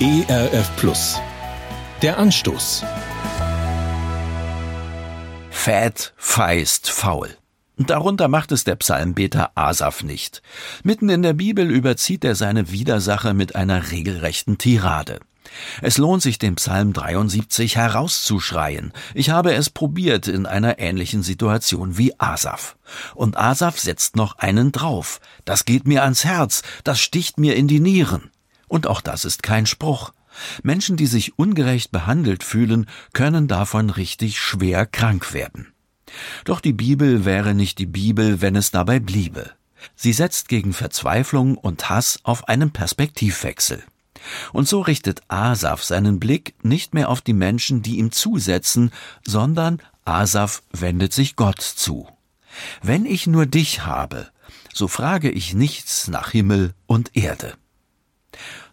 ERF Plus. Der Anstoß. Fät, feist, faul. Darunter macht es der Psalmbeter Asaf nicht. Mitten in der Bibel überzieht er seine Widersacher mit einer regelrechten Tirade. Es lohnt sich, den Psalm 73 herauszuschreien. Ich habe es probiert in einer ähnlichen Situation wie Asaf. Und Asaf setzt noch einen drauf. Das geht mir ans Herz, das sticht mir in die Nieren. Und auch das ist kein Spruch. Menschen, die sich ungerecht behandelt fühlen, können davon richtig schwer krank werden. Doch die Bibel wäre nicht die Bibel, wenn es dabei bliebe. Sie setzt gegen Verzweiflung und Hass auf einen Perspektivwechsel. Und so richtet Asaf seinen Blick nicht mehr auf die Menschen, die ihm zusetzen, sondern Asaf wendet sich Gott zu. Wenn ich nur dich habe, so frage ich nichts nach Himmel und Erde.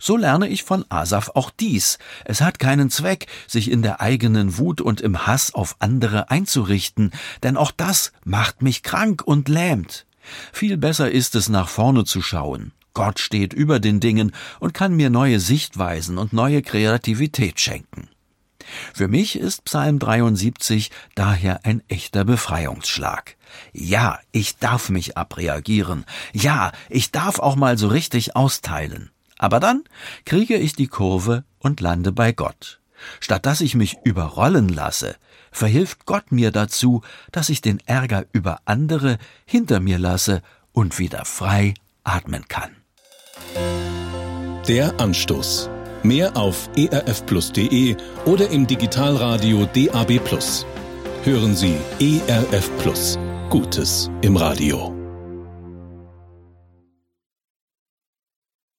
So lerne ich von Asaf auch dies. Es hat keinen Zweck, sich in der eigenen Wut und im Hass auf andere einzurichten, denn auch das macht mich krank und lähmt. Viel besser ist es, nach vorne zu schauen. Gott steht über den Dingen und kann mir neue Sichtweisen und neue Kreativität schenken. Für mich ist Psalm 73 daher ein echter Befreiungsschlag. Ja, ich darf mich abreagieren. Ja, ich darf auch mal so richtig austeilen. Aber dann kriege ich die Kurve und lande bei Gott. Statt dass ich mich überrollen lasse, verhilft Gott mir dazu, dass ich den Ärger über andere hinter mir lasse und wieder frei atmen kann. Der Anstoß. Mehr auf erfplus.de oder im Digitalradio DAB+. Hören Sie ERF Plus. Gutes im Radio.